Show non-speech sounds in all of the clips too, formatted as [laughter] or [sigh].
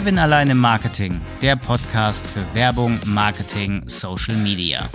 Kevin alleine Marketing, der Podcast für Werbung, Marketing, Social Media.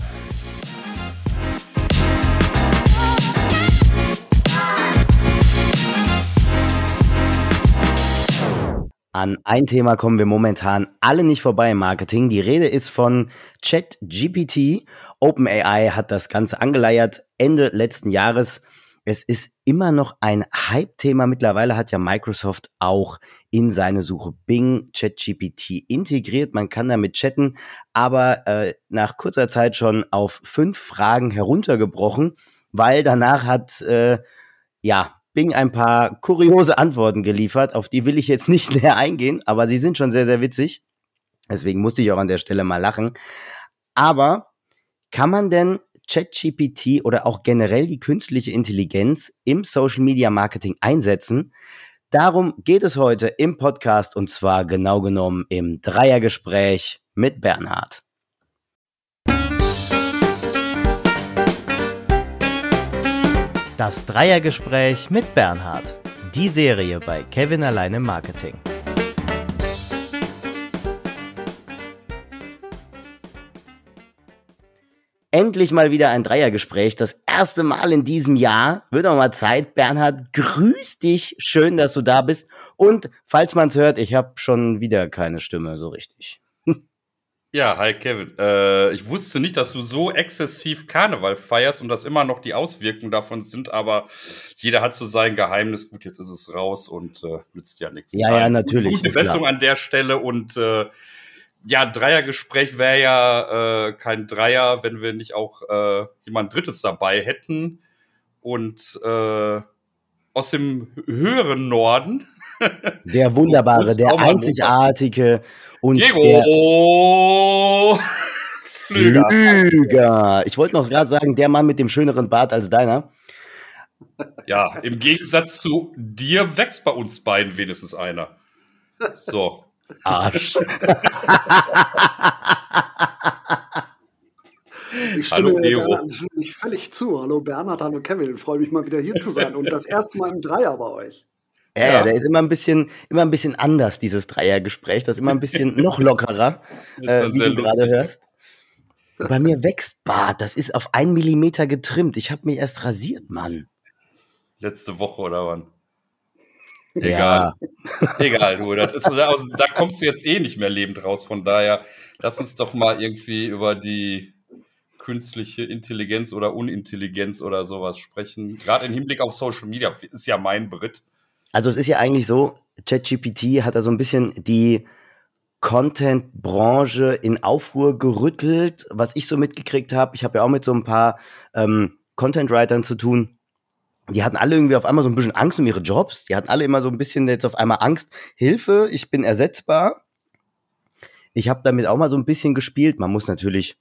An ein Thema kommen wir momentan alle nicht vorbei im Marketing. Die Rede ist von ChatGPT. OpenAI hat das Ganze angeleiert Ende letzten Jahres. Es ist immer noch ein Hype-Thema. Mittlerweile hat ja Microsoft auch in seine Suche Bing ChatGPT integriert. Man kann damit chatten, aber äh, nach kurzer Zeit schon auf fünf Fragen heruntergebrochen, weil danach hat äh, ja Bing ein paar kuriose Antworten geliefert. Auf die will ich jetzt nicht [laughs] näher eingehen, aber sie sind schon sehr, sehr witzig. Deswegen musste ich auch an der Stelle mal lachen. Aber kann man denn ChatGPT oder auch generell die künstliche Intelligenz im Social Media Marketing einsetzen? Darum geht es heute im Podcast und zwar genau genommen im Dreiergespräch mit Bernhard. Das Dreiergespräch mit Bernhard. Die Serie bei Kevin alleine Marketing. Endlich mal wieder ein Dreiergespräch. Das erste Mal in diesem Jahr. Wird auch mal Zeit. Bernhard, grüß dich. Schön, dass du da bist. Und falls man es hört, ich habe schon wieder keine Stimme so richtig. [laughs] Ja, hi Kevin. Äh, ich wusste nicht, dass du so exzessiv Karneval feierst und dass immer noch die Auswirkungen davon sind, aber jeder hat so sein Geheimnis. Gut, jetzt ist es raus und äh, nützt ja nichts. Ja, ja, natürlich. Gute Besserung an der Stelle und äh, ja, Dreiergespräch wäre ja äh, kein Dreier, wenn wir nicht auch äh, jemand Drittes dabei hätten. Und äh, aus dem höheren Norden [laughs] der wunderbare, der einzigartige und Diego [laughs] Flüger. Flüger. Ich wollte noch gerade sagen, der Mann mit dem schöneren Bart als deiner. Ja, im Gegensatz zu dir wächst bei uns beiden wenigstens einer. So. Arsch. Ich stimme hallo, Bernhard natürlich völlig zu. Hallo Bernhard, hallo Kevin. Ich freue mich mal wieder hier zu sein und das erste Mal im Dreier bei euch. Ja, ja, der ist immer ein bisschen, immer ein bisschen anders, dieses Dreiergespräch. Das ist immer ein bisschen [laughs] noch lockerer, äh, wie du gerade hörst. Bei mir wächst Bart, das ist auf einen Millimeter getrimmt. Ich habe mich erst rasiert, Mann. Letzte Woche oder wann? Egal. Ja. Egal, du. Ist, also, da kommst du jetzt eh nicht mehr lebend raus. Von daher, lass uns doch mal irgendwie über die künstliche Intelligenz oder Unintelligenz oder sowas sprechen. Gerade im Hinblick auf Social Media ist ja mein Brit. Also es ist ja eigentlich so, ChatGPT hat da so ein bisschen die Content-Branche in Aufruhr gerüttelt, was ich so mitgekriegt habe. Ich habe ja auch mit so ein paar ähm, Content-Writern zu tun. Die hatten alle irgendwie auf einmal so ein bisschen Angst um ihre Jobs. Die hatten alle immer so ein bisschen jetzt auf einmal Angst. Hilfe, ich bin ersetzbar. Ich habe damit auch mal so ein bisschen gespielt. Man muss natürlich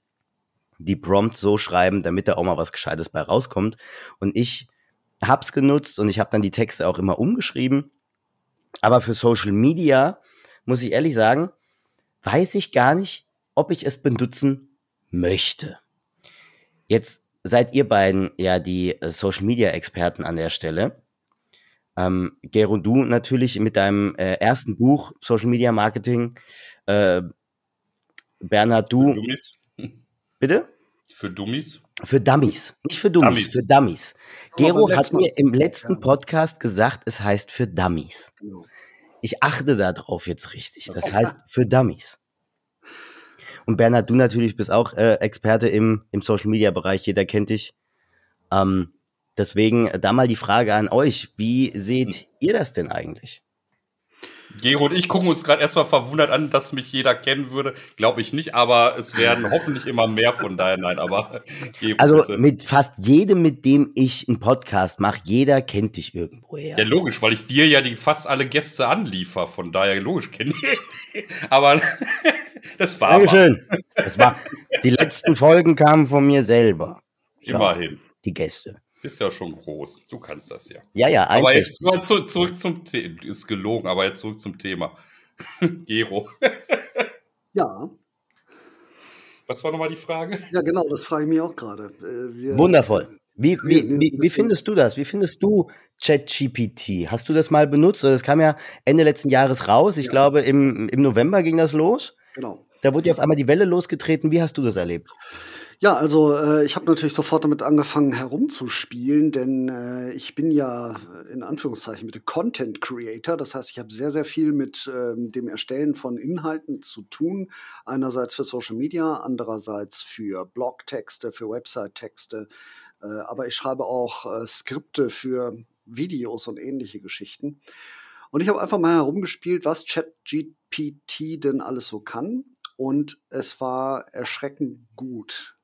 die Prompt so schreiben, damit da auch mal was Gescheites bei rauskommt. Und ich hab's genutzt und ich habe dann die Texte auch immer umgeschrieben. Aber für Social Media, muss ich ehrlich sagen, weiß ich gar nicht, ob ich es benutzen möchte. Jetzt seid ihr beiden ja die äh, Social Media Experten an der Stelle. Ähm, Gero, du natürlich mit deinem äh, ersten Buch Social Media Marketing. Äh, Bernhard, du. [laughs] Bitte? Für Dummies? Für Dummies. Nicht für Dummies, Dummies. für Dummies. Gero hat mir im letzten Podcast gesagt, es heißt für Dummies. Genau. Ich achte darauf jetzt richtig. Das [laughs] heißt für Dummies. Und Bernhard, du natürlich bist auch äh, Experte im, im Social Media Bereich. Jeder kennt dich. Ähm, deswegen da mal die Frage an euch. Wie seht ihr das denn eigentlich? Gero und ich gucken uns gerade erstmal verwundert an, dass mich jeder kennen würde. Glaube ich nicht, aber es werden [laughs] hoffentlich immer mehr von daher. Nein, aber. Also bitte. mit fast jedem, mit dem ich einen Podcast mache, jeder kennt dich irgendwoher. Ja, logisch, weil ich dir ja die fast alle Gäste anliefer. Von daher, logisch, kenne ich. [laughs] aber [laughs] das war. Dankeschön. Das war, die letzten Folgen kamen von mir selber. Immerhin. die Gäste. Ist ja schon groß. Du kannst das ja. Ja, ja, Aber jetzt mal zu, zurück zum Thema. Ist gelogen, aber jetzt zurück zum Thema. [laughs] Gero. ja. Was war nochmal die Frage? Ja, genau, das frage ich mich auch gerade. Äh, Wundervoll. Wie, wie, wie, wie findest du das? Wie findest du ChatGPT? Hast du das mal benutzt? Das kam ja Ende letzten Jahres raus. Ich ja. glaube, im, im November ging das los. Genau. Da wurde ja auf einmal die Welle losgetreten. Wie hast du das erlebt? Ja, also äh, ich habe natürlich sofort damit angefangen herumzuspielen, denn äh, ich bin ja in Anführungszeichen mit Content Creator. Das heißt, ich habe sehr, sehr viel mit äh, dem Erstellen von Inhalten zu tun. Einerseits für Social Media, andererseits für Blogtexte, für Website-Texte. Äh, aber ich schreibe auch äh, Skripte für Videos und ähnliche Geschichten. Und ich habe einfach mal herumgespielt, was ChatGPT denn alles so kann. Und es war erschreckend gut.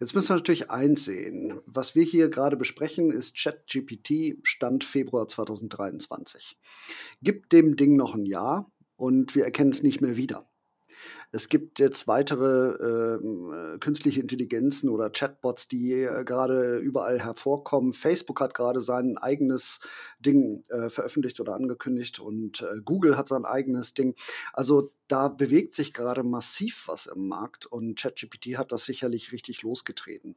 Jetzt müssen wir natürlich einsehen. Was wir hier gerade besprechen, ist ChatGPT Stand Februar 2023. Gib dem Ding noch ein Jahr und wir erkennen es nicht mehr wieder. Es gibt jetzt weitere ähm, äh, künstliche Intelligenzen oder Chatbots, die äh, gerade überall hervorkommen. Facebook hat gerade sein eigenes Ding äh, veröffentlicht oder angekündigt und äh, Google hat sein eigenes Ding. Also da bewegt sich gerade massiv was im Markt und ChatGPT hat das sicherlich richtig losgetreten.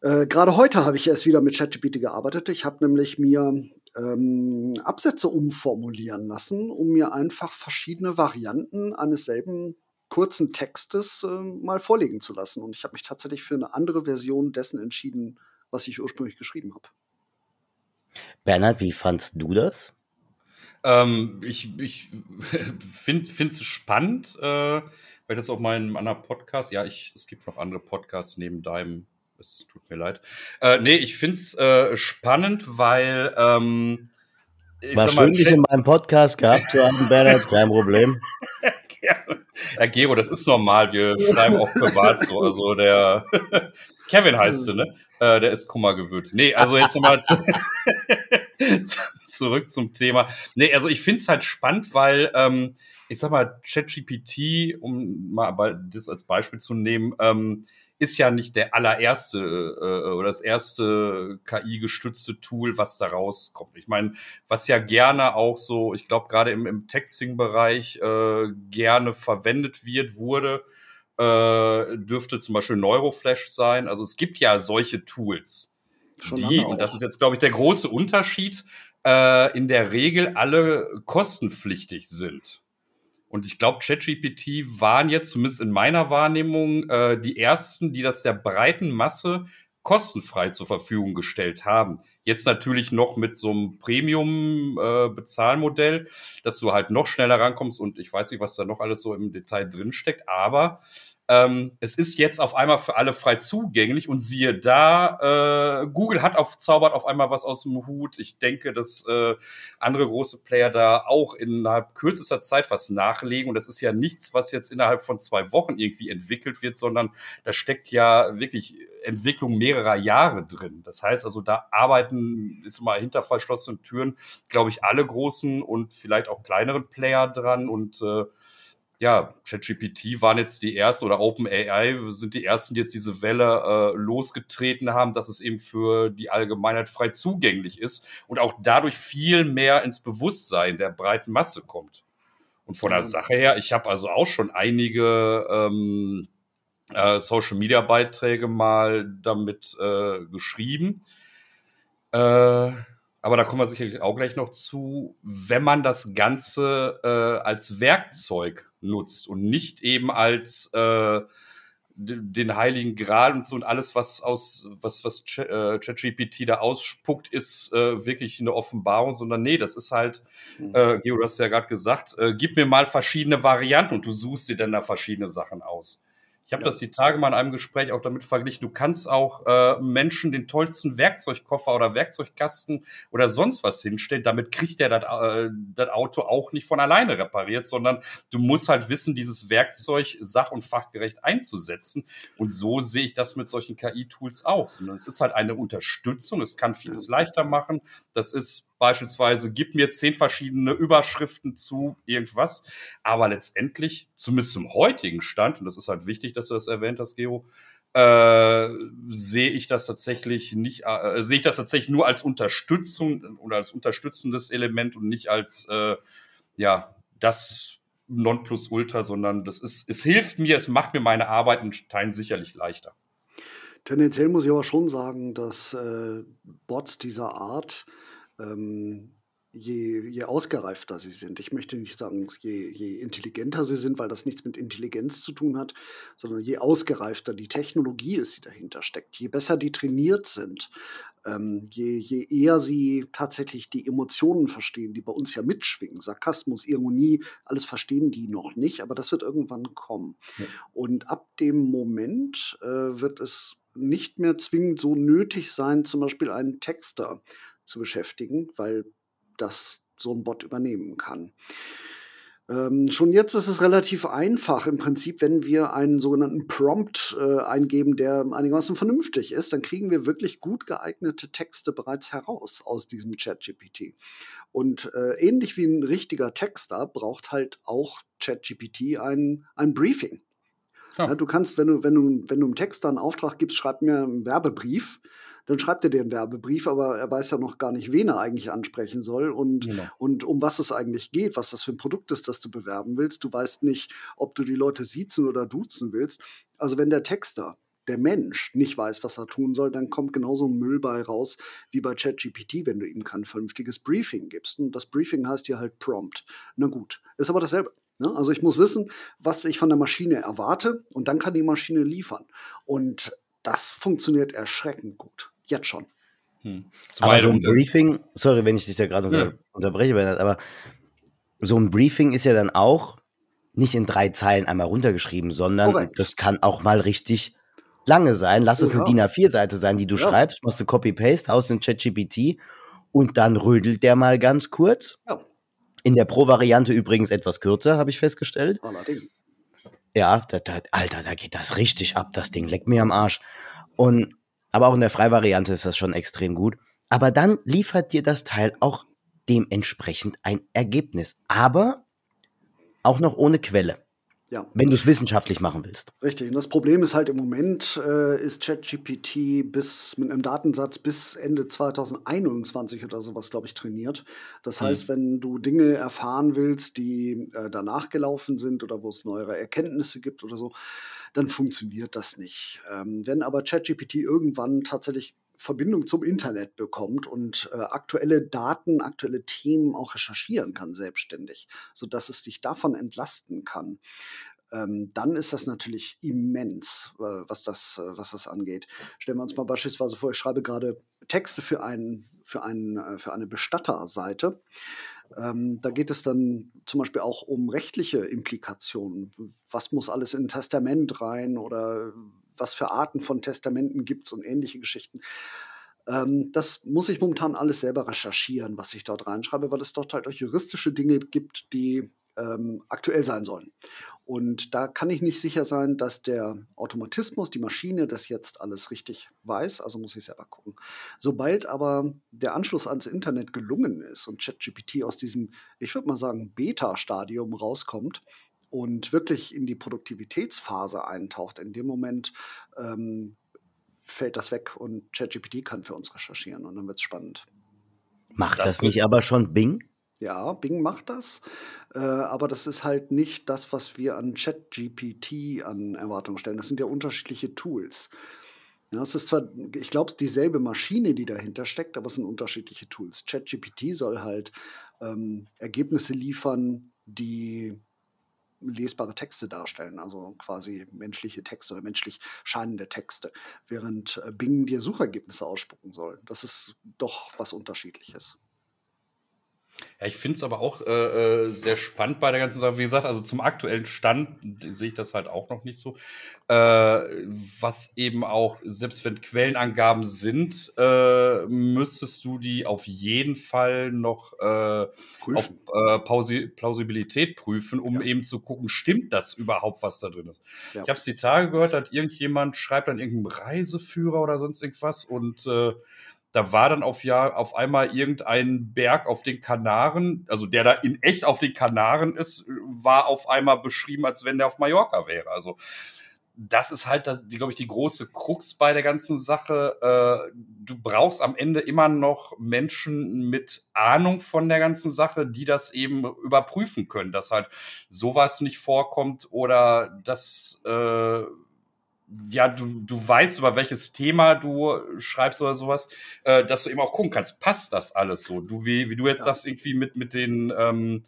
Äh, Gerade heute habe ich erst wieder mit ChatGPT gearbeitet. Ich habe nämlich mir ähm, Absätze umformulieren lassen, um mir einfach verschiedene Varianten eines selben kurzen Textes äh, mal vorlegen zu lassen. Und ich habe mich tatsächlich für eine andere Version dessen entschieden, was ich ursprünglich geschrieben habe. Bernhard, wie fandst du das? Ähm, ich ich [laughs] finde es spannend, äh, weil das auch mein anderer Podcast, ja, ich, es gibt noch andere Podcasts neben deinem es tut mir leid. Äh, nee, ich finde es äh, spannend, weil. Ähm, War schön, dich in meinem Podcast gehabt zu haben, Bernhard, kein Problem. [laughs] ja, Gero, das ist normal. Wir schreiben auch privat so. Also der [laughs] Kevin heißt du, ne? Äh, der ist Kummer gewöhnt. Nee, also jetzt nochmal [laughs] zurück zum Thema. Nee, also ich finde es halt spannend, weil ähm, ich sag mal, ChatGPT, um mal das als Beispiel zu nehmen, ähm, ist ja nicht der allererste äh, oder das erste KI-gestützte Tool, was da rauskommt. Ich meine, was ja gerne auch so, ich glaube gerade im, im Texting-Bereich äh, gerne verwendet wird, wurde, äh, dürfte zum Beispiel Neuroflash sein. Also es gibt ja solche Tools, Schon die, und das ist jetzt, glaube ich, der große Unterschied, äh, in der Regel alle kostenpflichtig sind. Und ich glaube, ChatGPT waren jetzt, zumindest in meiner Wahrnehmung, äh, die ersten, die das der breiten Masse kostenfrei zur Verfügung gestellt haben. Jetzt natürlich noch mit so einem Premium-Bezahlmodell, äh, dass du halt noch schneller rankommst und ich weiß nicht, was da noch alles so im Detail drinsteckt, aber ähm, es ist jetzt auf einmal für alle frei zugänglich und siehe da, äh, Google hat auf, zaubert auf einmal was aus dem Hut. Ich denke, dass äh, andere große Player da auch innerhalb kürzester Zeit was nachlegen und das ist ja nichts, was jetzt innerhalb von zwei Wochen irgendwie entwickelt wird, sondern da steckt ja wirklich Entwicklung mehrerer Jahre drin. Das heißt also, da arbeiten, ist mal hinter verschlossenen Türen, glaube ich, alle großen und vielleicht auch kleineren Player dran und äh, ja, ChatGPT waren jetzt die ersten oder OpenAI sind die ersten, die jetzt diese Welle äh, losgetreten haben, dass es eben für die Allgemeinheit frei zugänglich ist und auch dadurch viel mehr ins Bewusstsein der breiten Masse kommt. Und von der Sache her, ich habe also auch schon einige ähm, äh, Social Media Beiträge mal damit äh, geschrieben. Äh, aber da kommen wir sicherlich auch gleich noch zu, wenn man das Ganze äh, als Werkzeug nutzt und nicht eben als äh, den heiligen Gral und so und alles, was aus, was, was äh, ChatGPT da ausspuckt, ist äh, wirklich eine Offenbarung, sondern nee, das ist halt, mhm. äh, Geo, du hast ja gerade gesagt, äh, gib mir mal verschiedene Varianten und du suchst dir dann da verschiedene Sachen aus. Ich habe ja. das die Tage mal in einem Gespräch auch damit verglichen. Du kannst auch äh, Menschen den tollsten Werkzeugkoffer oder Werkzeugkasten oder sonst was hinstellen. Damit kriegt der das äh, Auto auch nicht von alleine repariert, sondern du musst halt wissen, dieses Werkzeug sach- und fachgerecht einzusetzen. Und so sehe ich das mit solchen KI-Tools auch. Sondern es ist halt eine Unterstützung. Es kann vieles leichter machen. Das ist beispielsweise, gib mir zehn verschiedene Überschriften zu irgendwas. Aber letztendlich, zumindest zum heutigen Stand, und das ist halt wichtig, dass du das erwähnt hast, Gero, äh, sehe ich das tatsächlich nicht, äh, sehe ich das tatsächlich nur als Unterstützung oder als unterstützendes Element und nicht als äh, ja das Nonplusultra, sondern das ist, es hilft mir, es macht mir meine Arbeit in Teilen sicherlich leichter. Tendenziell muss ich aber schon sagen, dass äh, Bots dieser Art ähm, je, je ausgereifter sie sind. Ich möchte nicht sagen, je, je intelligenter sie sind, weil das nichts mit Intelligenz zu tun hat, sondern je ausgereifter die Technologie ist, die dahinter steckt, je besser die trainiert sind, ähm, je, je eher sie tatsächlich die Emotionen verstehen, die bei uns ja mitschwingen, Sarkasmus, Ironie, alles verstehen die noch nicht, aber das wird irgendwann kommen. Ja. Und ab dem Moment äh, wird es nicht mehr zwingend so nötig sein, zum Beispiel einen Texter zu beschäftigen, weil das so ein Bot übernehmen kann. Ähm, schon jetzt ist es relativ einfach im Prinzip, wenn wir einen sogenannten Prompt äh, eingeben, der einigermaßen vernünftig ist, dann kriegen wir wirklich gut geeignete Texte bereits heraus aus diesem ChatGPT. Und äh, ähnlich wie ein richtiger Texter braucht halt auch ChatGPT ein, ein Briefing. Ja. Ja, du kannst, wenn du, wenn du, wenn du einem Texter einen Auftrag gibst, schreib mir einen Werbebrief, dann schreibt er dir einen Werbebrief, aber er weiß ja noch gar nicht, wen er eigentlich ansprechen soll und, genau. und um was es eigentlich geht, was das für ein Produkt ist, das du bewerben willst. Du weißt nicht, ob du die Leute siezen oder duzen willst. Also wenn der Texter der Mensch nicht weiß, was er tun soll, dann kommt genauso ein Müll bei raus wie bei ChatGPT, wenn du ihm kein vernünftiges Briefing gibst. Und das Briefing heißt hier halt Prompt. Na gut, ist aber dasselbe. Ne? Also ich muss wissen, was ich von der Maschine erwarte und dann kann die Maschine liefern. Und das funktioniert erschreckend gut. Jetzt schon. Hm. Aber so ein Briefing, sorry, wenn ich dich da gerade unter, ja. unterbreche, Bernhard, aber so ein Briefing ist ja dann auch nicht in drei Zeilen einmal runtergeschrieben, sondern Korrekt. das kann auch mal richtig lange sein. Lass ja. es eine DIN A4-Seite sein, die du ja. schreibst, machst du Copy-Paste aus dem ChatGPT und dann rödelt der mal ganz kurz. Ja. In der Pro-Variante übrigens etwas kürzer, habe ich festgestellt. Allerdings. Ja, da, da, Alter, da geht das richtig ab, das Ding. Leckt mir am Arsch. Und aber auch in der Freivariante ist das schon extrem gut. Aber dann liefert dir das Teil auch dementsprechend ein Ergebnis. Aber auch noch ohne Quelle. Ja. Wenn du es wissenschaftlich machen willst. Richtig. Und das Problem ist halt im Moment, äh, ist ChatGPT bis mit einem Datensatz bis Ende 2021 oder sowas, glaube ich, trainiert. Das hm. heißt, wenn du Dinge erfahren willst, die äh, danach gelaufen sind oder wo es neuere Erkenntnisse gibt oder so, dann funktioniert das nicht. Ähm, wenn aber ChatGPT irgendwann tatsächlich Verbindung zum Internet bekommt und äh, aktuelle Daten, aktuelle Themen auch recherchieren kann selbstständig, sodass es dich davon entlasten kann, ähm, dann ist das natürlich immens, äh, was, das, äh, was das angeht. Stellen wir uns mal beispielsweise vor, ich schreibe gerade Texte für, einen, für, einen, äh, für eine Bestatterseite. Ähm, da geht es dann zum Beispiel auch um rechtliche Implikationen. Was muss alles in ein Testament rein oder was für Arten von Testamenten gibt es und ähnliche Geschichten. Ähm, das muss ich momentan alles selber recherchieren, was ich dort reinschreibe, weil es dort halt auch juristische Dinge gibt, die ähm, aktuell sein sollen. Und da kann ich nicht sicher sein, dass der Automatismus, die Maschine, das jetzt alles richtig weiß. Also muss ich selber gucken. Sobald aber der Anschluss ans Internet gelungen ist und ChatGPT aus diesem, ich würde mal sagen, Beta-Stadium rauskommt und wirklich in die Produktivitätsphase eintaucht, in dem Moment ähm, fällt das weg und ChatGPT kann für uns recherchieren und dann wird es spannend. Macht das, das nicht aber schon Bing? Ja, Bing macht das, äh, aber das ist halt nicht das, was wir an ChatGPT an Erwartungen stellen. Das sind ja unterschiedliche Tools. Ja, es ist zwar, ich glaube, dieselbe Maschine, die dahinter steckt, aber es sind unterschiedliche Tools. ChatGPT soll halt ähm, Ergebnisse liefern, die lesbare Texte darstellen, also quasi menschliche Texte oder menschlich scheinende Texte, während äh, Bing dir Suchergebnisse ausspucken soll. Das ist doch was Unterschiedliches. Ja, ich finde es aber auch äh, äh, sehr spannend bei der ganzen Sache. Wie gesagt, also zum aktuellen Stand sehe ich das halt auch noch nicht so. Äh, was eben auch, selbst wenn Quellenangaben sind, äh, müsstest du die auf jeden Fall noch äh, auf äh, Plausibilität prüfen, um ja. eben zu gucken, stimmt das überhaupt, was da drin ist. Ja. Ich habe es die Tage gehört, dass irgendjemand schreibt an irgendeinem Reiseführer oder sonst irgendwas und da war dann auf ja auf einmal irgendein Berg auf den Kanaren, also der da in echt auf den Kanaren ist, war auf einmal beschrieben, als wenn der auf Mallorca wäre. Also das ist halt, das, glaube ich, die große Krux bei der ganzen Sache. Äh, du brauchst am Ende immer noch Menschen mit Ahnung von der ganzen Sache, die das eben überprüfen können, dass halt sowas nicht vorkommt oder dass äh, ja, du, du weißt, über welches Thema du schreibst oder sowas, äh, dass du eben auch gucken kannst, passt das alles so? Du, wie, wie du jetzt ja. sagst, irgendwie mit, mit den, ähm,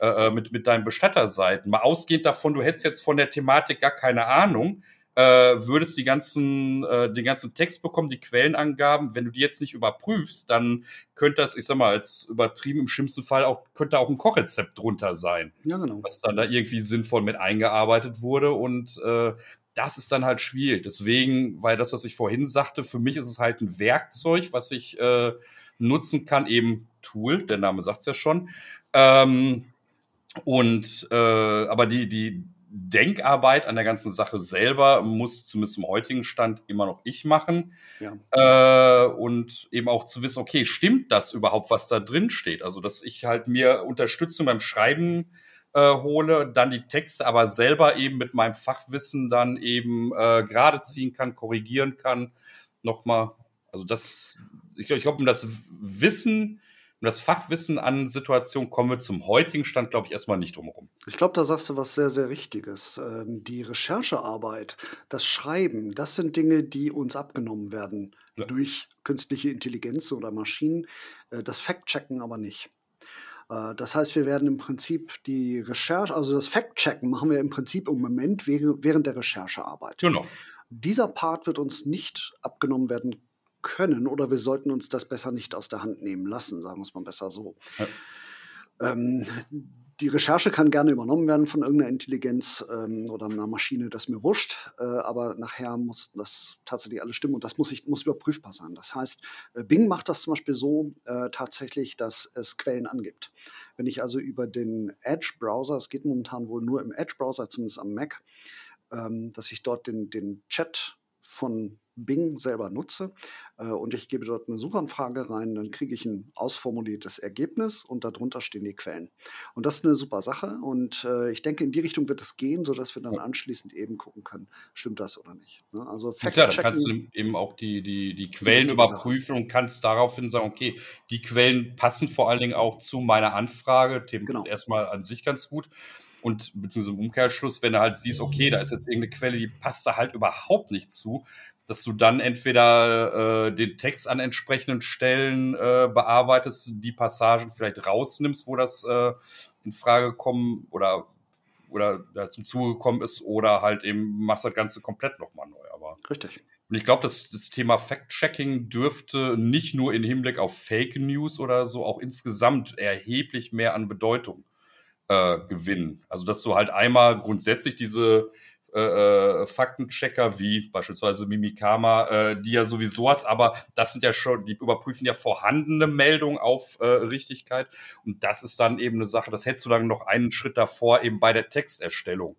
äh, äh, mit, mit deinen Bestatterseiten, mal ausgehend davon, du hättest jetzt von der Thematik gar keine Ahnung, äh, würdest die ganzen, äh, den ganzen Text bekommen, die Quellenangaben. Wenn du die jetzt nicht überprüfst, dann könnte das, ich sag mal, als übertrieben im schlimmsten Fall auch, könnte auch ein Kochrezept drunter sein. Ja, genau. Was dann da irgendwie sinnvoll mit eingearbeitet wurde und äh, das ist dann halt schwierig. Deswegen, weil das, was ich vorhin sagte, für mich ist es halt ein Werkzeug, was ich äh, nutzen kann, eben Tool, der Name sagt es ja schon. Ähm, und äh, aber die, die, Denkarbeit an der ganzen Sache selber muss zumindest im heutigen Stand immer noch ich machen. Ja. Äh, und eben auch zu wissen, okay, stimmt das überhaupt, was da drin steht? Also, dass ich halt mir Unterstützung beim Schreiben äh, hole, dann die Texte aber selber eben mit meinem Fachwissen dann eben äh, gerade ziehen kann, korrigieren kann. Nochmal, also das, ich, ich glaube, um das Wissen und das Fachwissen an Situationen kommen wir zum heutigen Stand, glaube ich, erstmal nicht drumherum. Ich glaube, da sagst du was sehr, sehr Richtiges. Ähm, die Recherchearbeit, das Schreiben, das sind Dinge, die uns abgenommen werden ja. durch künstliche Intelligenz oder Maschinen. Äh, das Fact-Checken aber nicht. Äh, das heißt, wir werden im Prinzip die Recherche, also das Fact-Checken machen wir im Prinzip im Moment während der Recherchearbeit. Genau. Dieser Part wird uns nicht abgenommen werden können oder wir sollten uns das besser nicht aus der Hand nehmen lassen, sagen wir es mal besser so. Ja. Ähm, die Recherche kann gerne übernommen werden von irgendeiner Intelligenz ähm, oder einer Maschine, das mir wurscht, äh, aber nachher muss das tatsächlich alles stimmen und das muss, ich, muss überprüfbar sein. Das heißt, äh, Bing macht das zum Beispiel so äh, tatsächlich, dass es Quellen angibt. Wenn ich also über den Edge-Browser, es geht momentan wohl nur im Edge-Browser, zumindest am Mac, ähm, dass ich dort den, den Chat von Bing selber nutze äh, und ich gebe dort eine Suchanfrage rein, dann kriege ich ein ausformuliertes Ergebnis und darunter stehen die Quellen. Und das ist eine super Sache und äh, ich denke, in die Richtung wird es gehen, sodass wir dann anschließend eben gucken können, stimmt das oder nicht. Ne? Also ja, klar, dann kannst du eben auch die, die, die Quellen überprüfen und kannst daraufhin sagen, okay, die Quellen passen vor allen Dingen auch zu meiner Anfrage, Themen genau. erstmal an sich ganz gut. Und beziehungsweise im Umkehrschluss, wenn du halt siehst, okay, da ist jetzt irgendeine Quelle, die passt da halt überhaupt nicht zu, dass du dann entweder äh, den Text an entsprechenden Stellen äh, bearbeitest, die Passagen vielleicht rausnimmst, wo das äh, in Frage kommen oder oder ja, zum Zuge gekommen ist, oder halt eben machst das Ganze komplett nochmal neu. Aber Richtig. Und ich glaube, dass das Thema Fact-Checking dürfte nicht nur in Hinblick auf Fake News oder so, auch insgesamt erheblich mehr an Bedeutung äh, gewinnen. Also, dass du halt einmal grundsätzlich diese äh, äh, Faktenchecker wie beispielsweise Mimikama, äh, die ja sowieso hast, aber das sind ja schon, die überprüfen ja vorhandene Meldungen auf äh, Richtigkeit und das ist dann eben eine Sache, das hättest du dann noch einen Schritt davor eben bei der Texterstellung,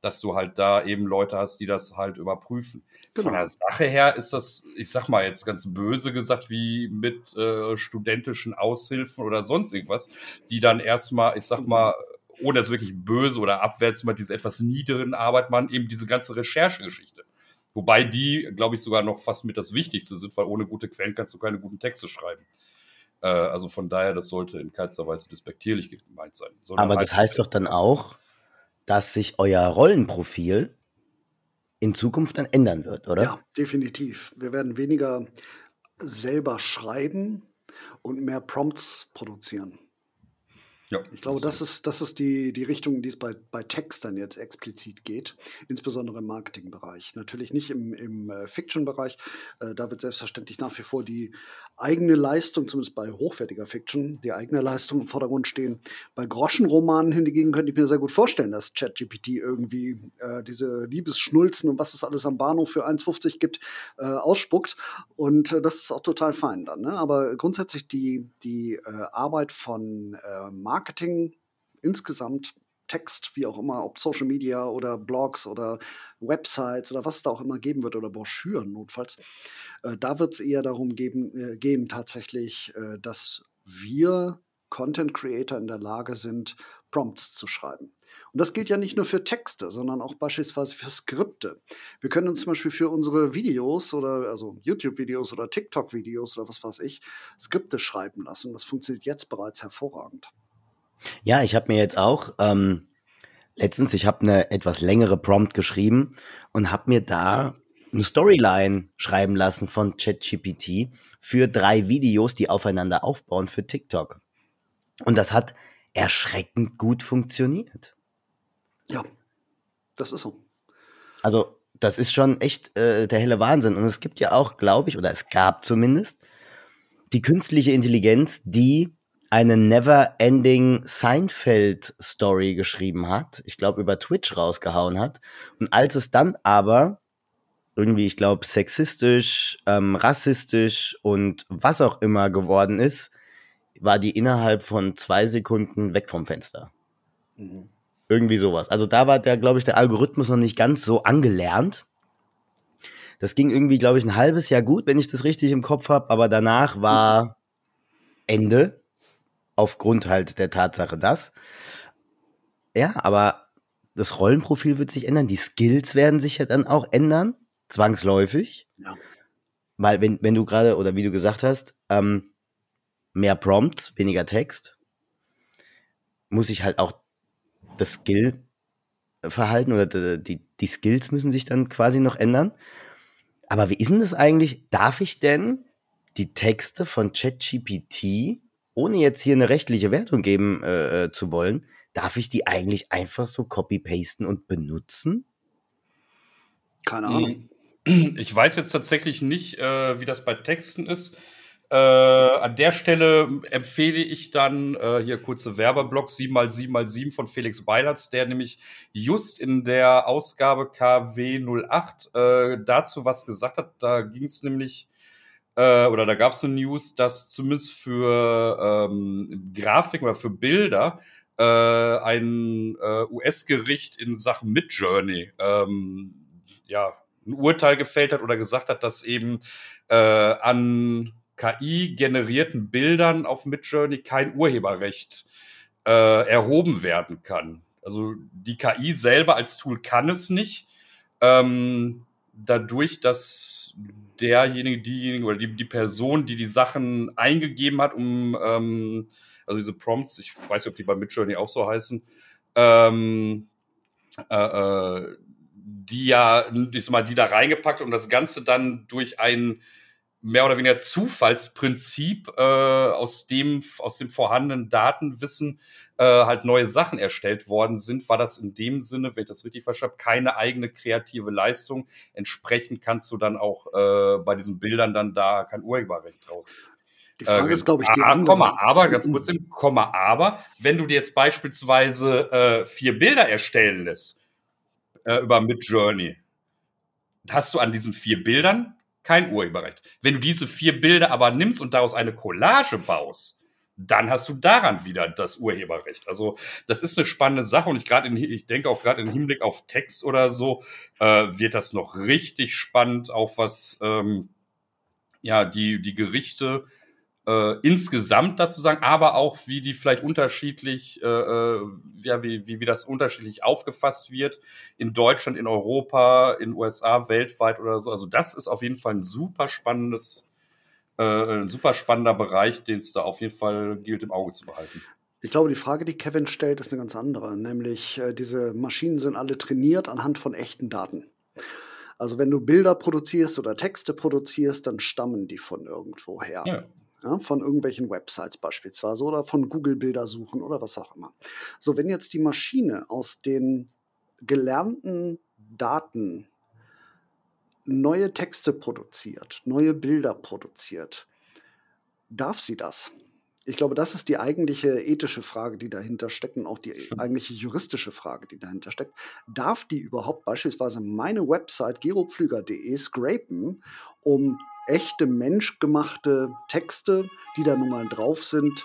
dass du halt da eben Leute hast, die das halt überprüfen. Genau. Von der Sache her ist das, ich sag mal jetzt ganz böse gesagt, wie mit äh, studentischen Aushilfen oder sonst irgendwas, die dann erstmal, ich sag mal, ohne es wirklich böse oder abwärts mit dieser etwas niederen Arbeit machen, eben diese ganze Recherchegeschichte. Wobei die, glaube ich, sogar noch fast mit das Wichtigste sind, weil ohne gute Quellen kannst du keine guten Texte schreiben. Äh, also von daher, das sollte in keinster Weise despektierlich gemeint sein. Aber das heißt doch dann auch, dass sich euer Rollenprofil in Zukunft dann ändern wird, oder? Ja, definitiv. Wir werden weniger selber schreiben und mehr Prompts produzieren. Ja, ich glaube, das ist, das ist die, die Richtung, die es bei, bei Textern jetzt explizit geht, insbesondere im Marketingbereich. Natürlich nicht im, im äh, Fiction-Bereich. Äh, da wird selbstverständlich nach wie vor die eigene Leistung, zumindest bei hochwertiger Fiction, die eigene Leistung im Vordergrund stehen. Bei Groschenromanen hingegen könnte ich mir sehr gut vorstellen, dass ChatGPT irgendwie äh, diese Liebesschnulzen und was es alles am Bahnhof für 1,50 gibt, äh, ausspuckt. Und äh, das ist auch total fein dann. Ne? Aber grundsätzlich die, die äh, Arbeit von Marketing Marketing insgesamt, Text, wie auch immer, ob Social Media oder Blogs oder Websites oder was es da auch immer geben wird oder Broschüren notfalls, äh, da wird es eher darum geben, äh, gehen tatsächlich, äh, dass wir Content Creator in der Lage sind, Prompts zu schreiben. Und das gilt ja nicht nur für Texte, sondern auch beispielsweise für Skripte. Wir können uns zum Beispiel für unsere Videos oder also YouTube-Videos oder TikTok-Videos oder was weiß ich, Skripte schreiben lassen. Das funktioniert jetzt bereits hervorragend. Ja, ich habe mir jetzt auch ähm, letztens, ich habe eine etwas längere Prompt geschrieben und habe mir da eine Storyline schreiben lassen von ChatGPT für drei Videos, die aufeinander aufbauen für TikTok. Und das hat erschreckend gut funktioniert. Ja, das ist so. Also, das ist schon echt äh, der helle Wahnsinn. Und es gibt ja auch, glaube ich, oder es gab zumindest, die künstliche Intelligenz, die eine Never-Ending Seinfeld-Story geschrieben hat, ich glaube über Twitch rausgehauen hat. Und als es dann aber irgendwie, ich glaube, sexistisch, ähm, rassistisch und was auch immer geworden ist, war die innerhalb von zwei Sekunden weg vom Fenster. Mhm. Irgendwie sowas. Also da war der, glaube ich, der Algorithmus noch nicht ganz so angelernt. Das ging irgendwie, glaube ich, ein halbes Jahr gut, wenn ich das richtig im Kopf habe, aber danach war Ende aufgrund halt der Tatsache, dass. Ja, aber das Rollenprofil wird sich ändern, die Skills werden sich ja dann auch ändern, zwangsläufig. Ja. Weil, wenn, wenn du gerade, oder wie du gesagt hast, ähm, mehr Prompts, weniger Text, muss ich halt auch das Skill-Verhalten oder die, die Skills müssen sich dann quasi noch ändern. Aber wie ist denn das eigentlich? Darf ich denn die Texte von ChatGPT ohne jetzt hier eine rechtliche Wertung geben äh, äh, zu wollen, darf ich die eigentlich einfach so copy-pasten und benutzen? Keine Ahnung. Ich weiß jetzt tatsächlich nicht, äh, wie das bei Texten ist. Äh, an der Stelle empfehle ich dann äh, hier kurze Werbeblock 7x7x7 von Felix Beilatz, der nämlich just in der Ausgabe KW 08 äh, dazu was gesagt hat. Da ging es nämlich äh, oder da gab es eine News, dass zumindest für ähm, Grafiken oder für Bilder äh, ein äh, US-Gericht in Sachen Midjourney ähm, ja, ein Urteil gefällt hat oder gesagt hat, dass eben äh, an KI-generierten Bildern auf Midjourney kein Urheberrecht äh, erhoben werden kann. Also die KI selber als Tool kann es nicht. Ähm, dadurch, dass derjenige, diejenige oder die, die Person, die die Sachen eingegeben hat, um, ähm, also diese Prompts, ich weiß nicht, ob die bei Midjourney auch so heißen, ähm, äh, äh, die ja, diesmal die da reingepackt und das Ganze dann durch ein mehr oder weniger Zufallsprinzip äh, aus dem aus dem vorhandenen Datenwissen äh, halt neue Sachen erstellt worden sind, war das in dem Sinne, wenn ich das richtig verstanden habe, keine eigene kreative Leistung. Entsprechend kannst du dann auch äh, bei diesen Bildern dann da kein Urheberrecht draus. Die Frage äh, ist, glaube ich, die ah, Komma, aber, ganz kurz im Komma, aber, wenn du dir jetzt beispielsweise äh, vier Bilder erstellen lässt äh, über Midjourney, hast du an diesen vier Bildern kein Urheberrecht. Wenn du diese vier Bilder aber nimmst und daraus eine Collage baust, dann hast du daran wieder das Urheberrecht. Also das ist eine spannende Sache und ich gerade ich denke auch gerade im Hinblick auf Text oder so äh, wird das noch richtig spannend, auch was ähm, ja die die Gerichte äh, insgesamt dazu sagen, aber auch wie die vielleicht unterschiedlich, äh, äh, ja, wie, wie, wie das unterschiedlich aufgefasst wird in Deutschland, in Europa, in USA, weltweit oder so. Also das ist auf jeden Fall ein super spannendes, äh, ein super spannender Bereich, den es da auf jeden Fall gilt im Auge zu behalten. Ich glaube, die Frage, die Kevin stellt, ist eine ganz andere, nämlich äh, diese Maschinen sind alle trainiert anhand von echten Daten. Also wenn du Bilder produzierst oder Texte produzierst, dann stammen die von irgendwoher. Ja ja, von irgendwelchen Websites beispielsweise oder von Google-Bilder suchen oder was auch immer. So, wenn jetzt die Maschine aus den gelernten Daten neue Texte produziert, neue Bilder produziert, darf sie das? Ich glaube, das ist die eigentliche ethische Frage, die dahinter steckt und auch die eigentliche juristische Frage, die dahinter steckt. Darf die überhaupt beispielsweise meine Website geropflüger.de scrapen, um echte menschgemachte Texte, die da nun mal drauf sind,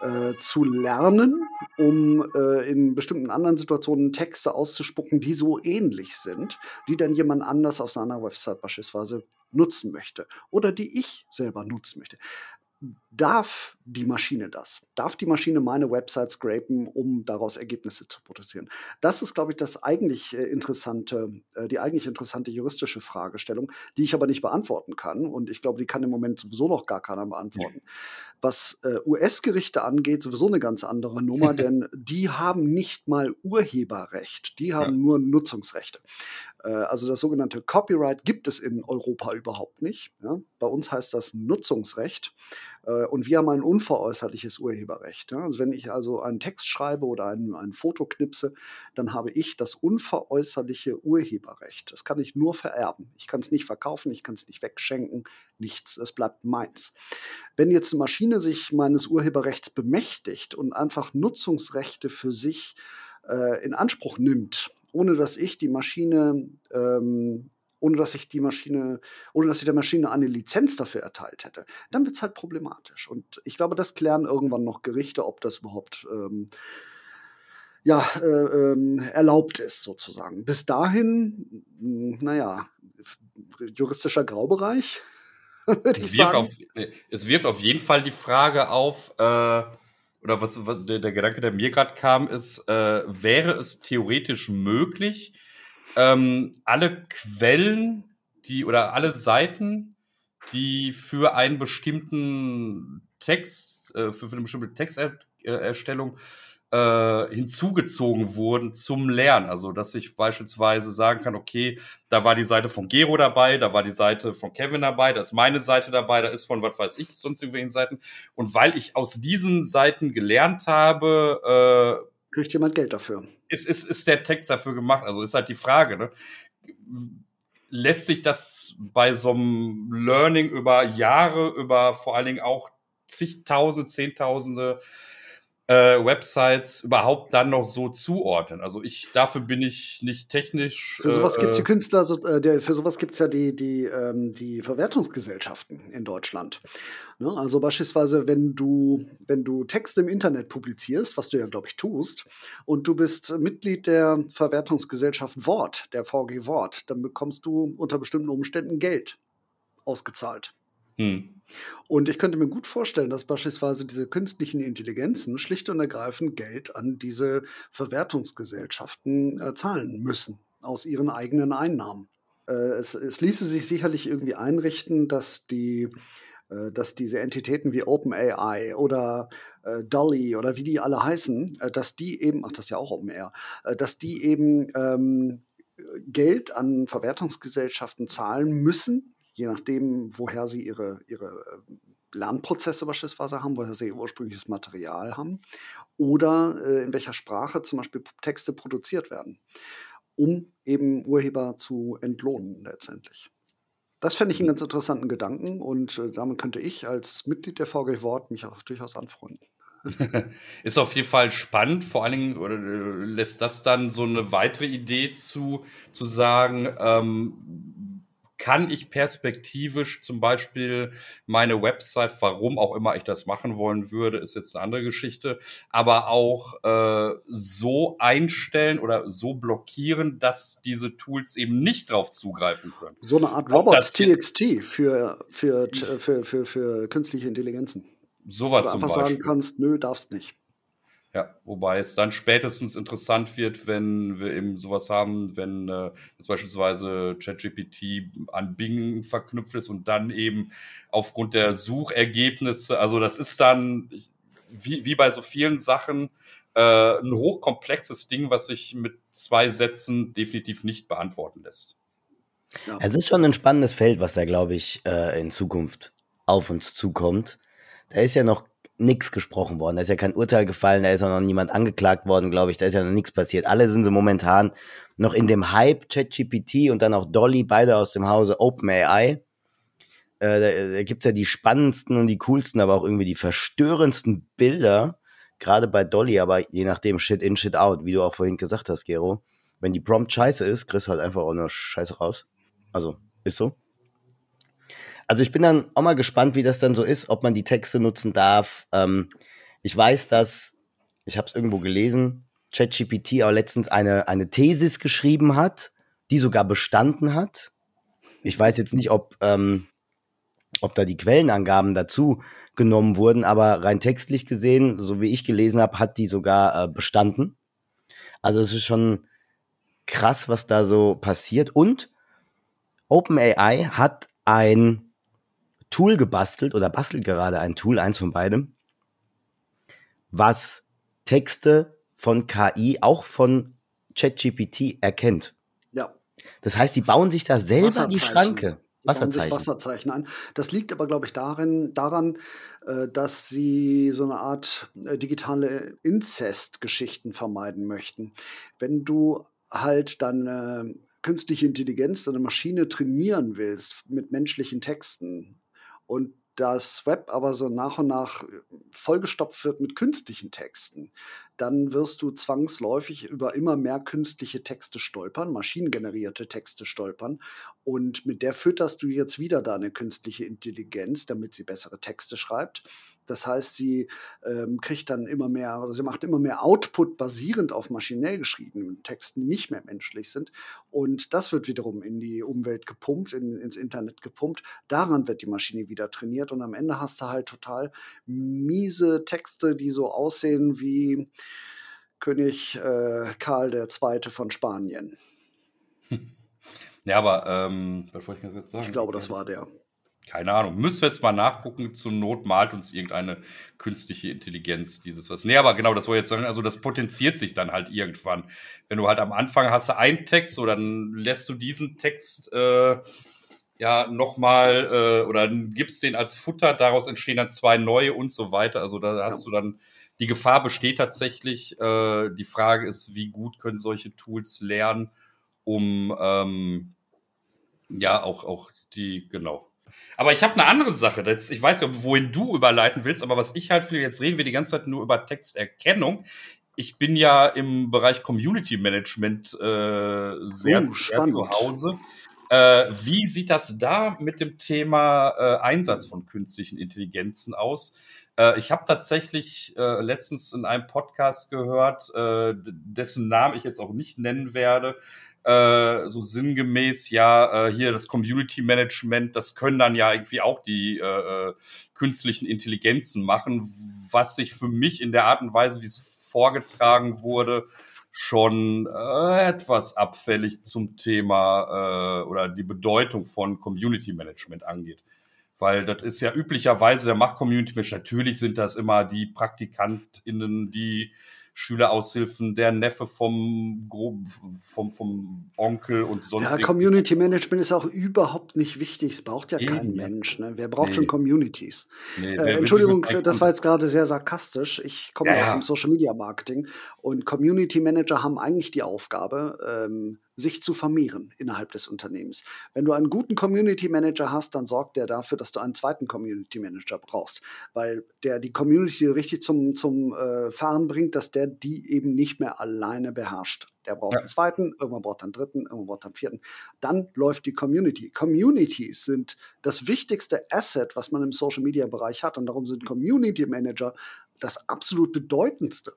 äh, zu lernen, um äh, in bestimmten anderen Situationen Texte auszuspucken, die so ähnlich sind, die dann jemand anders auf seiner Website beispielsweise nutzen möchte oder die ich selber nutzen möchte. Darf die Maschine das? Darf die Maschine meine Website scrapen, um daraus Ergebnisse zu produzieren? Das ist, glaube ich, das eigentlich äh, interessante, äh, die eigentlich interessante juristische Fragestellung, die ich aber nicht beantworten kann. Und ich glaube, die kann im Moment sowieso noch gar keiner beantworten. Was äh, US-Gerichte angeht, sowieso eine ganz andere Nummer, [laughs] denn die haben nicht mal Urheberrecht, die haben ja. nur Nutzungsrechte. Also das sogenannte Copyright gibt es in Europa überhaupt nicht. Bei uns heißt das Nutzungsrecht. Äh, und wir haben ein unveräußerliches Urheberrecht. Also wenn ich also einen Text schreibe oder ein, ein Foto knipse, dann habe ich das unveräußerliche Urheberrecht. Das kann ich nur vererben. Ich kann es nicht verkaufen, ich kann es nicht wegschenken, nichts. Es bleibt meins. Wenn jetzt eine Maschine sich meines Urheberrechts bemächtigt und einfach Nutzungsrechte für sich äh, in Anspruch nimmt, ohne dass ich die Maschine ähm, ohne dass ich die Maschine, ohne dass ich der Maschine eine Lizenz dafür erteilt hätte, dann wird es halt problematisch. Und ich glaube, das klären irgendwann noch Gerichte, ob das überhaupt ähm, ja, äh, ähm, erlaubt ist, sozusagen. Bis dahin, naja, juristischer Graubereich. [laughs] es, wirft auf, es wirft auf jeden Fall die Frage auf, äh, oder was, was der, der, Gedanke, der mir gerade kam, ist, äh, wäre es theoretisch möglich, ähm, alle Quellen, die oder alle Seiten, die für einen bestimmten Text, äh, für, für, eine bestimmte Texterstellung äh, hinzugezogen wurden zum Lernen. Also, dass ich beispielsweise sagen kann, okay, da war die Seite von Gero dabei, da war die Seite von Kevin dabei, da ist meine Seite dabei, da ist von was weiß ich, sonst irgendwelchen Seiten. Und weil ich aus diesen Seiten gelernt habe, äh, kriegt jemand Geld dafür. Ist, ist, ist der Text dafür gemacht? Also ist halt die Frage, ne? Lässt sich das bei so einem Learning über Jahre, über vor allen Dingen auch zigtausende, zehntausende äh, Websites überhaupt dann noch so zuordnen. Also ich, dafür bin ich nicht technisch. Für sowas äh, gibt es die Künstler, so, äh, der, für sowas gibt es ja die, die, ähm, die Verwertungsgesellschaften in Deutschland. Ne? Also beispielsweise, wenn du, wenn du Texte im Internet publizierst, was du ja, glaube ich, tust, und du bist Mitglied der Verwertungsgesellschaft Wort, der VG Wort, dann bekommst du unter bestimmten Umständen Geld ausgezahlt. Hm. Und ich könnte mir gut vorstellen, dass beispielsweise diese künstlichen Intelligenzen schlicht und ergreifend Geld an diese Verwertungsgesellschaften äh, zahlen müssen aus ihren eigenen Einnahmen. Äh, es, es, ließe sich sicherlich irgendwie einrichten, dass die äh, dass diese Entitäten wie OpenAI oder äh, Dolly oder wie die alle heißen, äh, dass die eben, ach, das ist ja auch OpenAI, äh, dass die eben ähm, Geld an Verwertungsgesellschaften zahlen müssen, je nachdem, woher sie ihre, ihre ähm, Lernprozesse beispielsweise haben, woher sie ihr ursprüngliches Material haben oder äh, in welcher Sprache zum Beispiel Texte produziert werden, um eben Urheber zu entlohnen letztendlich. Das fände ich einen ganz interessanten Gedanken und äh, damit könnte ich als Mitglied der VG Wort mich auch durchaus anfreunden. [laughs] Ist auf jeden Fall spannend, vor allen Dingen oder, äh, lässt das dann so eine weitere Idee zu, zu sagen, ähm, kann ich perspektivisch zum Beispiel meine Website, warum auch immer ich das machen wollen würde, ist jetzt eine andere Geschichte, aber auch äh, so einstellen oder so blockieren, dass diese Tools eben nicht drauf zugreifen können. So eine Art Robots TXT für, für, für, für, für künstliche Intelligenzen. Sowas zum Beispiel. einfach sagen kannst, nö, darfst nicht. Ja, wobei es dann spätestens interessant wird, wenn wir eben sowas haben, wenn äh, jetzt beispielsweise ChatGPT an Bing verknüpft ist und dann eben aufgrund der Suchergebnisse, also das ist dann wie, wie bei so vielen Sachen äh, ein hochkomplexes Ding, was sich mit zwei Sätzen definitiv nicht beantworten lässt. Ja. Es ist schon ein spannendes Feld, was da, glaube ich, äh, in Zukunft auf uns zukommt. Da ist ja noch nichts gesprochen worden. Da ist ja kein Urteil gefallen, da ist auch noch niemand angeklagt worden, glaube ich. Da ist ja noch nichts passiert. Alle sind so momentan noch in dem Hype, ChatGPT und dann auch Dolly, beide aus dem Hause OpenAI. Äh, da da gibt es ja die spannendsten und die coolsten, aber auch irgendwie die verstörendsten Bilder, gerade bei Dolly, aber je nachdem Shit in, Shit out, wie du auch vorhin gesagt hast, Gero. Wenn die Prompt scheiße ist, kriegst halt einfach auch nur Scheiße raus. Also, ist so. Also ich bin dann auch mal gespannt, wie das dann so ist, ob man die Texte nutzen darf. Ähm, ich weiß, dass, ich habe es irgendwo gelesen, ChatGPT auch letztens eine, eine Thesis geschrieben hat, die sogar bestanden hat. Ich weiß jetzt nicht, ob, ähm, ob da die Quellenangaben dazu genommen wurden, aber rein textlich gesehen, so wie ich gelesen habe, hat die sogar äh, bestanden. Also es ist schon krass, was da so passiert. Und OpenAI hat ein Tool gebastelt oder bastelt gerade ein Tool, eins von beidem, was Texte von KI, auch von ChatGPT erkennt. Ja. Das heißt, die bauen sich da selber die Schranke. Wasserzeichen. Wasserzeichen an. Das liegt aber, glaube ich, darin, daran, äh, dass sie so eine Art äh, digitale Inzest-Geschichten vermeiden möchten. Wenn du halt dann äh, künstliche Intelligenz, eine Maschine trainieren willst mit menschlichen Texten und das Web aber so nach und nach vollgestopft wird mit künstlichen Texten, dann wirst du zwangsläufig über immer mehr künstliche Texte stolpern, maschinengenerierte Texte stolpern. Und mit der fütterst du jetzt wieder deine künstliche Intelligenz, damit sie bessere Texte schreibt. Das heißt, sie ähm, kriegt dann immer mehr, oder sie macht immer mehr Output basierend auf maschinell geschriebenen Texten, die nicht mehr menschlich sind. Und das wird wiederum in die Umwelt gepumpt, in, ins Internet gepumpt. Daran wird die Maschine wieder trainiert. Und am Ende hast du halt total miese Texte, die so aussehen wie König äh, Karl II. von Spanien. [laughs] Ja, aber ähm, was wollte ich jetzt sagen? Ich glaube, das war der. Keine Ahnung. Müssen wir jetzt mal nachgucken. Zur Not malt uns irgendeine künstliche Intelligenz dieses was. Nee, aber genau, das wollte ich jetzt sagen. Also, das potenziert sich dann halt irgendwann. Wenn du halt am Anfang hast du einen Text, so dann lässt du diesen Text äh, ja nochmal äh, oder gibst den als Futter. Daraus entstehen dann zwei neue und so weiter. Also, da hast ja. du dann die Gefahr besteht tatsächlich. Äh, die Frage ist, wie gut können solche Tools lernen, um ähm, ja auch, auch die, genau. Aber ich habe eine andere Sache. Das, ich weiß ja, wohin du überleiten willst, aber was ich halt will, jetzt reden wir die ganze Zeit nur über Texterkennung. Ich bin ja im Bereich Community Management äh, sehr, sehr zu Hause. Äh, wie sieht das da mit dem Thema äh, Einsatz von künstlichen Intelligenzen aus? Äh, ich habe tatsächlich äh, letztens in einem Podcast gehört, äh, dessen Namen ich jetzt auch nicht nennen werde, äh, so sinngemäß, ja, äh, hier das Community Management, das können dann ja irgendwie auch die äh, äh, künstlichen Intelligenzen machen, was sich für mich in der Art und Weise, wie es vorgetragen wurde, schon äh, etwas abfällig zum Thema äh, oder die Bedeutung von Community Management angeht. Weil das ist ja üblicherweise der Macht-Community-Mensch. Natürlich sind das immer die PraktikantInnen, die Schüleraushilfen, der Neffe vom, vom, vom Onkel und sonst. Ja, Community Management ist auch überhaupt nicht wichtig. Es braucht ja Eben. kein Mensch. Ne? Wer braucht nee. schon Communities? Nee, äh, Entschuldigung, das war jetzt gerade sehr sarkastisch. Ich komme ja, aus dem Social Media Marketing und Community Manager haben eigentlich die Aufgabe, ähm, sich zu vermehren innerhalb des Unternehmens. Wenn du einen guten Community Manager hast, dann sorgt der dafür, dass du einen zweiten Community Manager brauchst, weil der die Community richtig zum, zum äh, Fahren bringt, dass der die eben nicht mehr alleine beherrscht. Der braucht ja. einen zweiten, irgendwann braucht er einen dritten, irgendwann braucht er einen vierten. Dann läuft die Community. Communities sind das wichtigste Asset, was man im Social Media Bereich hat. Und darum sind Community Manager das absolut bedeutendste.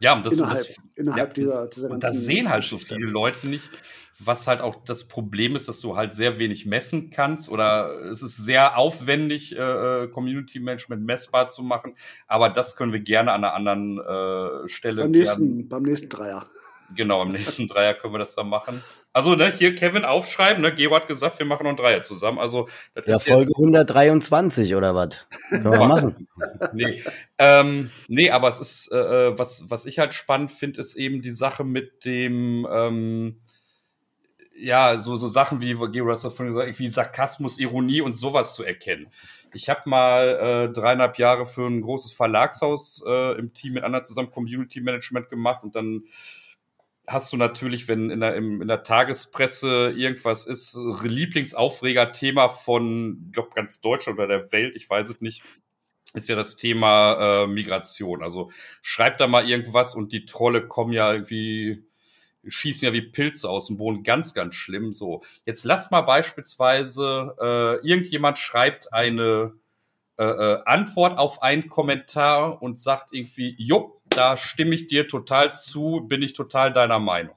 Ja, und das, innerhalb, das, innerhalb ja, dieser, dieser und das sehen halt so viele Leute nicht, was halt auch das Problem ist, dass du halt sehr wenig messen kannst oder es ist sehr aufwendig, äh, äh, Community Management messbar zu machen, aber das können wir gerne an einer anderen äh, Stelle. Beim nächsten, beim nächsten Dreier. Genau, im nächsten Dreier können wir das dann machen. Also, ne, hier Kevin aufschreiben, ne? Gero hat gesagt, wir machen noch ein Dreier zusammen. Also, das ja, ist Folge jetzt 123 oder was? [laughs] Können wir machen. nee. Ähm, nee, aber es ist, äh, äh, was, was ich halt spannend finde, ist eben die Sache mit dem, ähm, ja, so, so Sachen wie, Gero hat vorhin gesagt, wie Sarkasmus, Ironie und sowas zu erkennen. Ich habe mal äh, dreieinhalb Jahre für ein großes Verlagshaus äh, im Team mit anderen zusammen Community Management gemacht und dann hast du natürlich, wenn in der, in der Tagespresse irgendwas ist, Lieblingsaufreger-Thema von, ich glaube, ganz Deutschland oder der Welt, ich weiß es nicht, ist ja das Thema äh, Migration. Also schreibt da mal irgendwas und die Trolle kommen ja irgendwie, schießen ja wie Pilze aus dem Boden, ganz, ganz schlimm. So, jetzt lass mal beispielsweise, äh, irgendjemand schreibt eine äh, äh, Antwort auf einen Kommentar und sagt irgendwie, jupp, da stimme ich dir total zu, bin ich total deiner Meinung.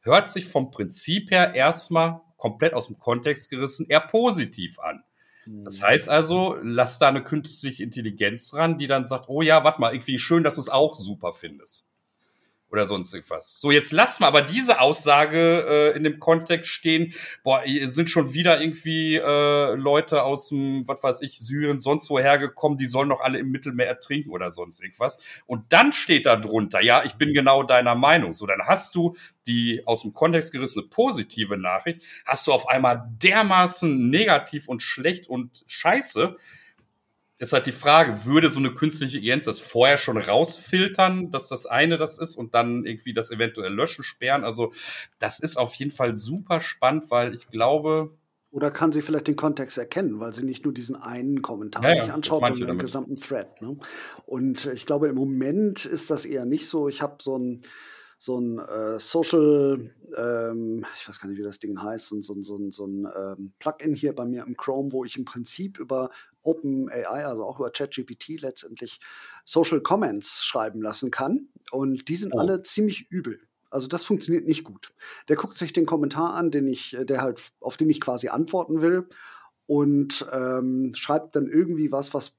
Hört sich vom Prinzip her erstmal komplett aus dem Kontext gerissen eher positiv an. Das heißt also, lass da eine künstliche Intelligenz ran, die dann sagt, oh ja, warte mal, irgendwie schön, dass du es auch super findest oder sonst irgendwas. So, jetzt lass mal aber diese Aussage äh, in dem Kontext stehen, boah, sind schon wieder irgendwie äh, Leute aus dem, was weiß ich, Syrien, sonst woher gekommen, die sollen doch alle im Mittelmeer ertrinken oder sonst irgendwas. Und dann steht da drunter, ja, ich bin genau deiner Meinung. So, dann hast du die aus dem Kontext gerissene positive Nachricht, hast du auf einmal dermaßen negativ und schlecht und scheiße, ist halt die Frage, würde so eine künstliche Intelligenz das vorher schon rausfiltern, dass das eine das ist und dann irgendwie das eventuell löschen, sperren? Also das ist auf jeden Fall super spannend, weil ich glaube. Oder kann sie vielleicht den Kontext erkennen, weil sie nicht nur diesen einen Kommentar ja, sich anschaut, sondern den gesamten Thread. Ne? Und ich glaube, im Moment ist das eher nicht so. Ich habe so ein so ein äh, Social, ähm, ich weiß gar nicht, wie das Ding heißt, so, so, so, so ein ähm, Plugin hier bei mir im Chrome, wo ich im Prinzip über OpenAI, also auch über ChatGPT letztendlich Social Comments schreiben lassen kann. Und die sind oh. alle ziemlich übel. Also das funktioniert nicht gut. Der guckt sich den Kommentar an, den ich, der halt, auf den ich quasi antworten will und ähm, schreibt dann irgendwie was, was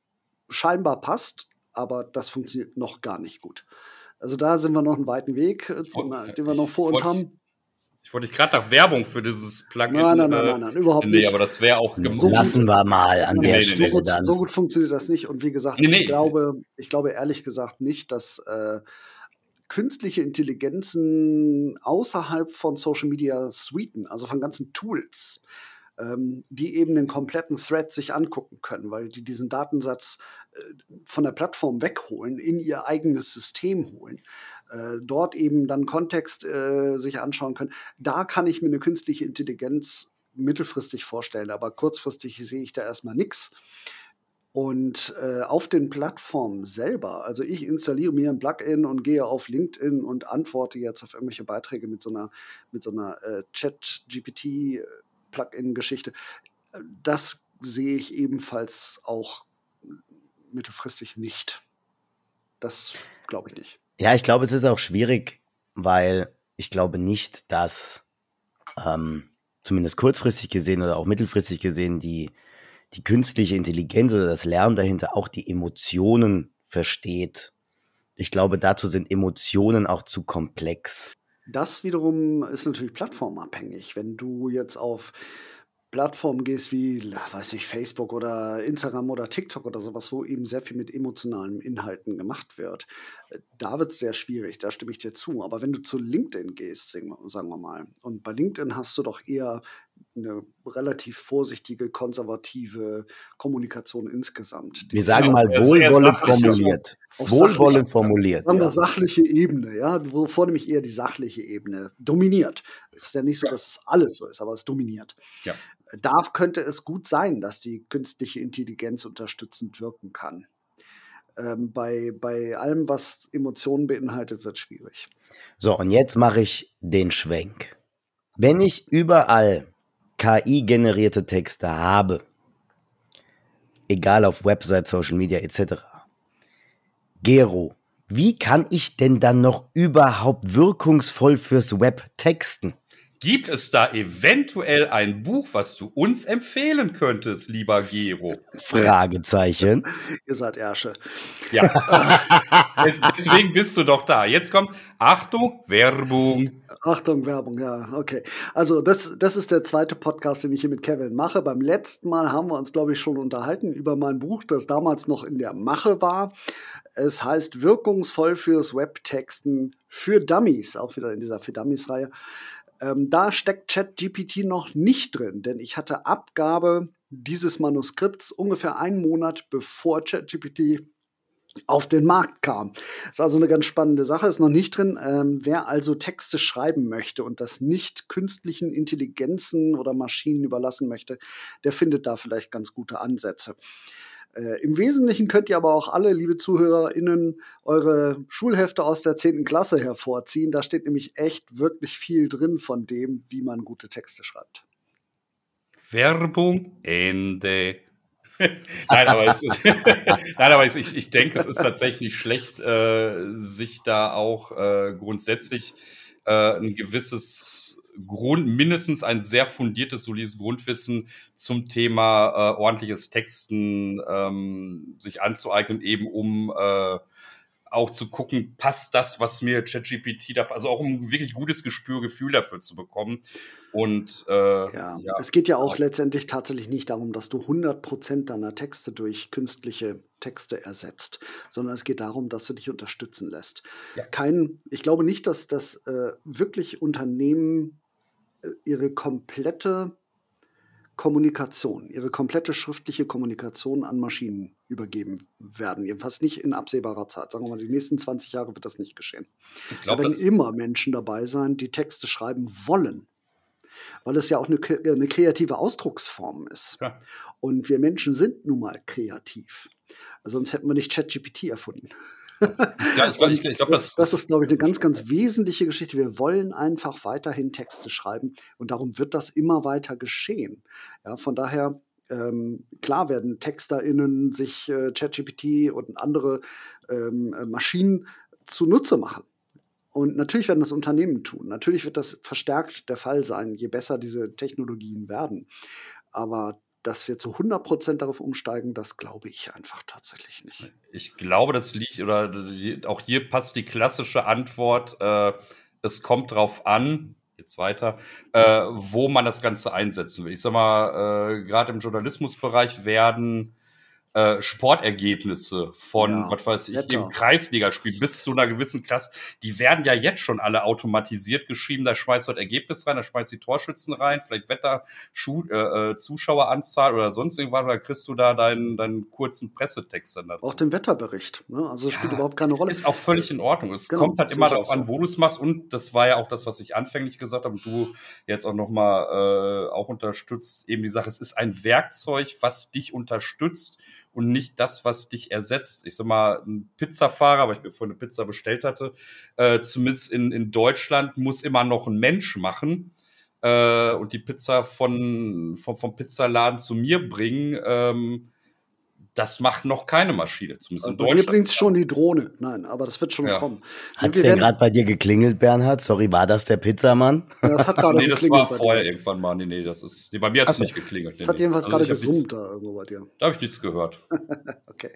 scheinbar passt, aber das funktioniert noch gar nicht gut. Also da sind wir noch einen weiten Weg, äh, den, den wir noch vor uns haben. Ich wollte dich gerade nach Werbung für dieses Plugin. Nein, nein, nein, nein, nein überhaupt nee, nicht. aber das wäre auch so Lassen wir mal an nee, der nee, Stelle so gut, dann. So gut funktioniert das nicht. Und wie gesagt, ich, glaube, ich glaube ehrlich gesagt nicht, dass äh, künstliche Intelligenzen außerhalb von Social Media Suiten, also von ganzen Tools, ähm, die eben den kompletten Thread sich angucken können, weil die diesen Datensatz äh, von der Plattform wegholen, in ihr eigenes System holen, äh, dort eben dann Kontext äh, sich anschauen können. Da kann ich mir eine künstliche Intelligenz mittelfristig vorstellen, aber kurzfristig sehe ich da erstmal nichts. Und äh, auf den Plattformen selber, also ich installiere mir ein Plugin und gehe auf LinkedIn und antworte jetzt auf irgendwelche Beiträge mit so einer, so einer äh, Chat-GPT Plugin-Geschichte. Das sehe ich ebenfalls auch mittelfristig nicht. Das glaube ich nicht. Ja, ich glaube, es ist auch schwierig, weil ich glaube nicht, dass ähm, zumindest kurzfristig gesehen oder auch mittelfristig gesehen die, die künstliche Intelligenz oder das Lernen dahinter auch die Emotionen versteht. Ich glaube, dazu sind Emotionen auch zu komplex. Das wiederum ist natürlich plattformabhängig. Wenn du jetzt auf Plattformen gehst wie, weiß ich, Facebook oder Instagram oder TikTok oder sowas, wo eben sehr viel mit emotionalen Inhalten gemacht wird, da wird es sehr schwierig, da stimme ich dir zu. Aber wenn du zu LinkedIn gehst, sagen wir mal, und bei LinkedIn hast du doch eher eine relativ vorsichtige, konservative Kommunikation insgesamt. Wir sagen mal wohlwollend formuliert. Wohlwollend formuliert. Wir ja. sachliche Ebene, ja, wovor nämlich eher die sachliche Ebene dominiert. Es ist ja nicht so, dass es alles so ist, aber es dominiert. Ja. Da könnte es gut sein, dass die künstliche Intelligenz unterstützend wirken kann. Ähm, bei, bei allem, was Emotionen beinhaltet, wird schwierig. So, und jetzt mache ich den Schwenk. Wenn ich überall KI-generierte Texte habe, egal auf Website, Social Media etc. Gero, wie kann ich denn dann noch überhaupt wirkungsvoll fürs Web texten? Gibt es da eventuell ein Buch, was du uns empfehlen könntest, lieber Gero? Fragezeichen. Ihr seid Ärsche. Ja. [laughs] Deswegen bist du doch da. Jetzt kommt Achtung, Werbung. Achtung, Werbung, ja, okay. Also das, das ist der zweite Podcast, den ich hier mit Kevin mache. Beim letzten Mal haben wir uns, glaube ich, schon unterhalten über mein Buch, das damals noch in der Mache war. Es heißt Wirkungsvoll fürs Webtexten für Dummies, auch wieder in dieser Für Dummies-Reihe. Ähm, da steckt ChatGPT noch nicht drin, denn ich hatte Abgabe dieses Manuskripts ungefähr einen Monat bevor ChatGPT auf den Markt kam. Ist also eine ganz spannende Sache, ist noch nicht drin. Ähm, wer also Texte schreiben möchte und das nicht künstlichen Intelligenzen oder Maschinen überlassen möchte, der findet da vielleicht ganz gute Ansätze. Äh, Im Wesentlichen könnt ihr aber auch alle, liebe ZuhörerInnen, eure Schulhefte aus der 10. Klasse hervorziehen. Da steht nämlich echt wirklich viel drin von dem, wie man gute Texte schreibt. Werbung Ende. [laughs] Nein, aber, es ist, [laughs] Nein, aber ich, ich denke, es ist tatsächlich schlecht, äh, sich da auch äh, grundsätzlich äh, ein gewisses Grund, mindestens ein sehr fundiertes, solides Grundwissen zum Thema äh, ordentliches Texten ähm, sich anzueignen, eben um äh, auch zu gucken, passt das, was mir ChatGPT da, also auch um wirklich gutes Gespür, Gefühl dafür zu bekommen. Und äh, ja, ja, es geht ja auch letztendlich tatsächlich nicht darum, dass du 100% deiner Texte durch künstliche Texte ersetzt, sondern es geht darum, dass du dich unterstützen lässt. Ja. Kein, ich glaube nicht, dass das äh, wirklich Unternehmen äh, ihre komplette Kommunikation, ihre komplette schriftliche Kommunikation an Maschinen übergeben werden. Jedenfalls nicht in absehbarer Zeit. Sagen wir mal, die nächsten 20 Jahre wird das nicht geschehen. Glaub, da werden immer Menschen dabei sein, die Texte schreiben wollen. Weil es ja auch eine, eine kreative Ausdrucksform ist. Ja. Und wir Menschen sind nun mal kreativ. Sonst hätten wir nicht ChatGPT erfunden. Ja, ich glaube, ich, ich glaub, das, das, ist, glaube ich, eine ganz, ganz wesentliche Geschichte. Wir wollen einfach weiterhin Texte schreiben und darum wird das immer weiter geschehen. Ja, von daher ähm, klar werden TexterInnen sich äh, ChatGPT und andere ähm, äh, Maschinen zunutze machen. Und natürlich werden das Unternehmen tun. Natürlich wird das verstärkt der Fall sein, je besser diese Technologien werden. Aber dass wir zu 100 Prozent darauf umsteigen, das glaube ich einfach tatsächlich nicht. Ich glaube, das liegt, oder auch hier passt die klassische Antwort, äh, es kommt drauf an, jetzt weiter, äh, wo man das Ganze einsetzen will. Ich sag mal, äh, gerade im Journalismusbereich werden äh, Sportergebnisse von, ja, was weiß ich, Wetter. im Kreisligaspiel bis zu einer gewissen Klasse, die werden ja jetzt schon alle automatisiert geschrieben. Da schmeißt du das Ergebnis rein, da schmeißt die Torschützen rein, vielleicht Wetter, Schu äh, äh, Zuschaueranzahl oder sonst irgendwas, da kriegst du da deinen, deinen kurzen Pressetext dann dazu. Auch den Wetterbericht, ne? Also es ja, spielt überhaupt keine Rolle. Ist auch völlig in Ordnung. Es genau, kommt halt immer darauf an, wo du es machst und das war ja auch das, was ich anfänglich gesagt habe und du jetzt auch nochmal äh, auch unterstützt, eben die Sache, es ist ein Werkzeug, was dich unterstützt und nicht das, was dich ersetzt. Ich sag mal, ein Pizzafahrer, weil ich mir vorhin eine Pizza bestellt hatte, äh, zumindest in, in Deutschland muss immer noch ein Mensch machen äh, und die Pizza von, von, vom Pizzaladen zu mir bringen. Ähm, das macht noch keine Maschine, zumindest in Deutschland. Hier bringt schon die Drohne. Nein, aber das wird schon ja. kommen. Hat es denn gerade bei dir geklingelt, Bernhard? Sorry, war das der Pizzamann? Ja, das hat gerade [laughs] Nee, das war vorher irgendwann mal. Nee, nee, das ist. Nee, bei mir hat es also, nicht geklingelt. Das nee, hat jedenfalls also gerade gesummt da irgendwo bei dir. Da habe ich nichts gehört. [laughs] okay.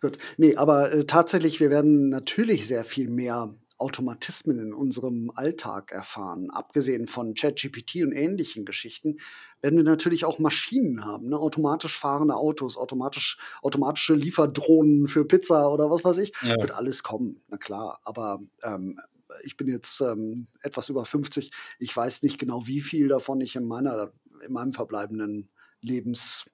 Gut. Nee, aber äh, tatsächlich, wir werden natürlich sehr viel mehr Automatismen in unserem Alltag erfahren. Abgesehen von ChatGPT und ähnlichen Geschichten werden wir natürlich auch Maschinen haben, ne? automatisch fahrende Autos, automatisch, automatische Lieferdrohnen für Pizza oder was weiß ich. Ja. Wird alles kommen, na klar. Aber ähm, ich bin jetzt ähm, etwas über 50. Ich weiß nicht genau, wie viel davon ich in meiner, in meinem verbleibenden Lebens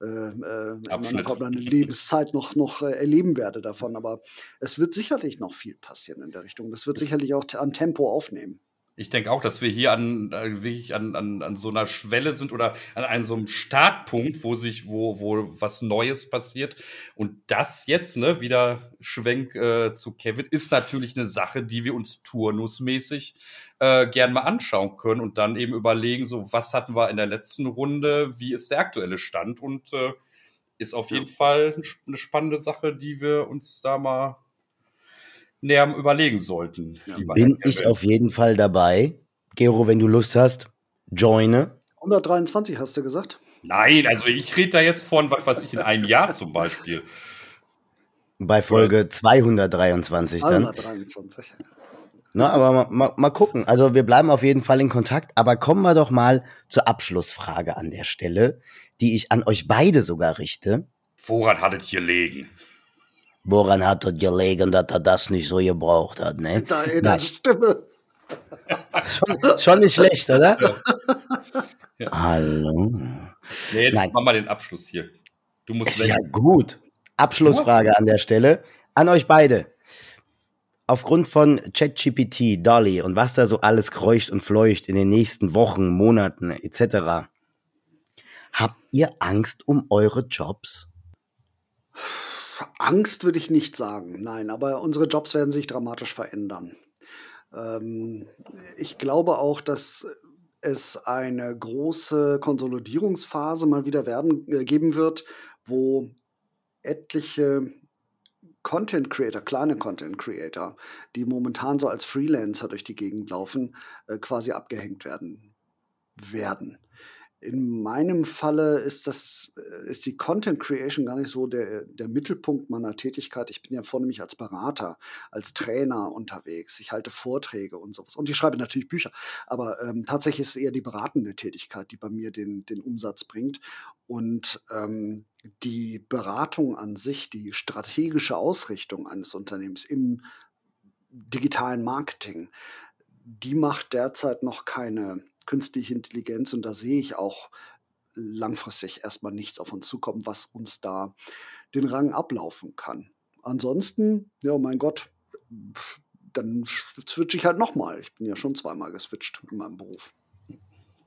äh, äh, in meiner [laughs] Lebenszeit noch, noch äh, erleben werde davon. Aber es wird sicherlich noch viel passieren in der Richtung. Das wird sicherlich auch an Tempo aufnehmen. Ich denke auch, dass wir hier an äh, wirklich an, an, an so einer Schwelle sind oder an einem so einem Startpunkt, wo sich, wo, wo was Neues passiert. Und das jetzt, ne, wieder Schwenk äh, zu Kevin, ist natürlich eine Sache, die wir uns turnusmäßig äh, gern mal anschauen können und dann eben überlegen, so was hatten wir in der letzten Runde, wie ist der aktuelle Stand und äh, ist auf jeden Fall eine spannende Sache, die wir uns da mal näher überlegen sollten. Ja. Bin ich auf jeden Fall dabei. Gero, wenn du Lust hast, joine. 123 hast du gesagt? Nein, also ich rede da jetzt von, was weiß ich, in einem Jahr zum Beispiel. Bei Folge 223 dann. 223. Na, aber mal, mal, mal, gucken. Also wir bleiben auf jeden Fall in Kontakt. Aber kommen wir doch mal zur Abschlussfrage an der Stelle, die ich an euch beide sogar richte. Woran hattet ihr legen? Woran hat er gelegen, dass er das nicht so gebraucht hat, ne? Da in der Stimme. schon, schon, nicht schlecht, oder? Ja. Ja. Hallo. Nee, jetzt Nein. mach mal den Abschluss hier. Du musst Ist ja gut. Abschlussfrage an der Stelle. An euch beide. Aufgrund von ChatGPT, Dolly und was da so alles kreucht und fleucht in den nächsten Wochen, Monaten etc., habt ihr Angst um eure Jobs? Angst würde ich nicht sagen, nein, aber unsere Jobs werden sich dramatisch verändern. Ähm, ich glaube auch, dass es eine große Konsolidierungsphase mal wieder werden, äh, geben wird, wo etliche Content Creator, kleine Content Creator, die momentan so als Freelancer durch die Gegend laufen, äh, quasi abgehängt werden werden. In meinem Falle ist das, äh, ist die Content Creation gar nicht so der, der Mittelpunkt meiner Tätigkeit. Ich bin ja vornehmlich als Berater, als Trainer unterwegs. Ich halte Vorträge und sowas. Und ich schreibe natürlich Bücher. Aber ähm, tatsächlich ist es eher die beratende Tätigkeit, die bei mir den, den Umsatz bringt. Und ähm, die Beratung an sich, die strategische Ausrichtung eines Unternehmens im digitalen Marketing, die macht derzeit noch keine künstliche Intelligenz und da sehe ich auch langfristig erstmal nichts auf uns zukommen, was uns da den Rang ablaufen kann. Ansonsten, ja, mein Gott, dann switche ich halt nochmal. Ich bin ja schon zweimal geswitcht in meinem Beruf.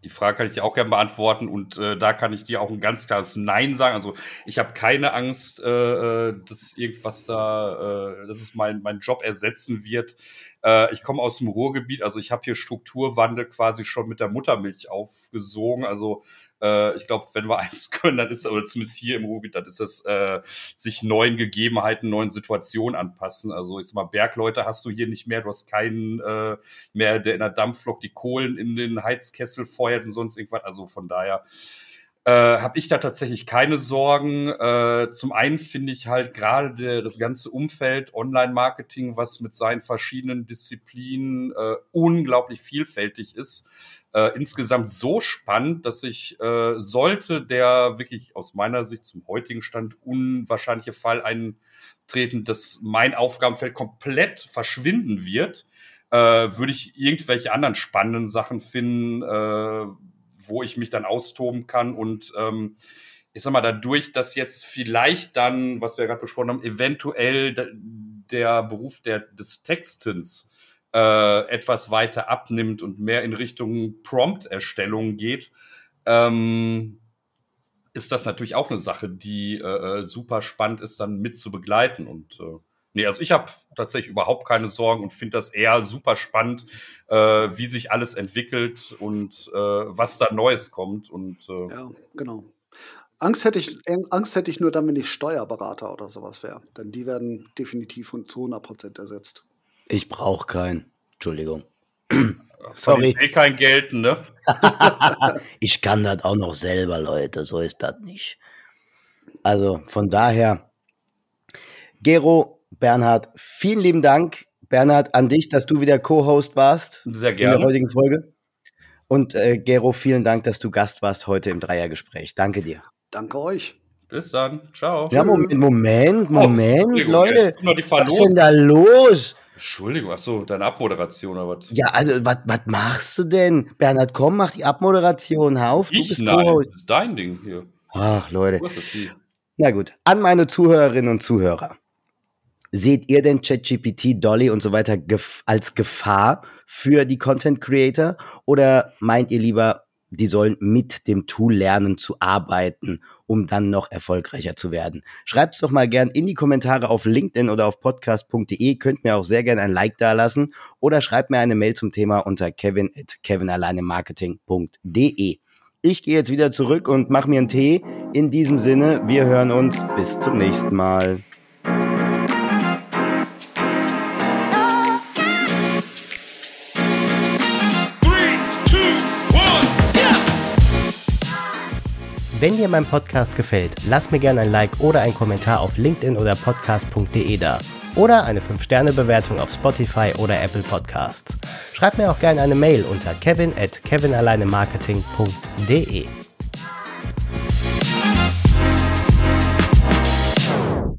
Die Frage kann ich dir auch gerne beantworten und äh, da kann ich dir auch ein ganz klares Nein sagen. Also ich habe keine Angst, äh, äh, dass irgendwas da, äh, dass es mein, mein Job ersetzen wird. Äh, ich komme aus dem Ruhrgebiet, also ich habe hier Strukturwandel quasi schon mit der Muttermilch aufgesogen. Also äh, ich glaube, wenn wir [laughs] eins können, dann ist, oder zumindest hier im Ruhrgebiet, dann ist es äh, sich neuen Gegebenheiten, neuen Situationen anpassen. Also ich sag mal, Bergleute hast du hier nicht mehr, du hast keinen äh, mehr, der in der Dampflok die Kohlen in den Heizkessel feuert und sonst irgendwas. Also von daher äh, habe ich da tatsächlich keine Sorgen. Äh, zum einen finde ich halt gerade das ganze Umfeld Online-Marketing, was mit seinen verschiedenen Disziplinen äh, unglaublich vielfältig ist, äh, insgesamt so spannend, dass ich, äh, sollte der wirklich aus meiner Sicht zum heutigen Stand unwahrscheinliche Fall eintreten, dass mein Aufgabenfeld komplett verschwinden wird, äh, würde ich irgendwelche anderen spannenden Sachen finden, äh, wo ich mich dann austoben kann und ähm, ich sag mal, dadurch, dass jetzt vielleicht dann, was wir gerade besprochen haben, eventuell der Beruf der, des Textens äh, etwas weiter abnimmt und mehr in Richtung Prompt-Erstellung geht, ähm, ist das natürlich auch eine Sache, die äh, äh super spannend ist, dann mit zu begleiten. Und äh, nee, also ich habe tatsächlich überhaupt keine Sorgen und finde das eher super spannend, äh, wie sich alles entwickelt und äh, was da Neues kommt. Und, äh, ja, genau. Angst hätte, ich, Angst hätte ich nur dann, wenn ich Steuerberater oder sowas wäre. Denn die werden definitiv zu 100 Prozent ersetzt. Ich brauche keinen. Entschuldigung. Sorry. Ich eh kein Geld, ne? [laughs] ich kann das auch noch selber, Leute. So ist das nicht. Also von daher, Gero, Bernhard, vielen lieben Dank. Bernhard, an dich, dass du wieder Co-Host warst. Sehr gerne. In der heutigen Folge. Und äh, Gero, vielen Dank, dass du Gast warst heute im Dreiergespräch. Danke dir. Danke euch. Bis dann. Ciao. Ja, Moment, Moment, Moment, oh, Leute. Was ist denn da los? Entschuldigung, ach so, deine Abmoderation oder was? Ja, also was machst du denn? Bernhard, komm, mach die Abmoderation auf. Ich? Du bist Nein, das ist dein Ding hier. Ach, Leute. Na gut, an meine Zuhörerinnen und Zuhörer. Seht ihr denn ChatGPT, Dolly und so weiter gef als Gefahr für die Content Creator? Oder meint ihr lieber, die sollen mit dem Tool lernen zu arbeiten, um dann noch erfolgreicher zu werden. Schreibt es doch mal gern in die Kommentare auf LinkedIn oder auf podcast.de. Könnt mir auch sehr gern ein Like da lassen oder schreibt mir eine Mail zum Thema unter kevin at kevinalleinemarketing.de. Ich gehe jetzt wieder zurück und mache mir einen Tee. In diesem Sinne, wir hören uns. Bis zum nächsten Mal. Wenn dir mein Podcast gefällt, lass mir gerne ein Like oder einen Kommentar auf LinkedIn oder podcast.de da. Oder eine 5-Sterne-Bewertung auf Spotify oder Apple Podcasts. Schreib mir auch gerne eine Mail unter kevin at kevinalleinemarketing.de.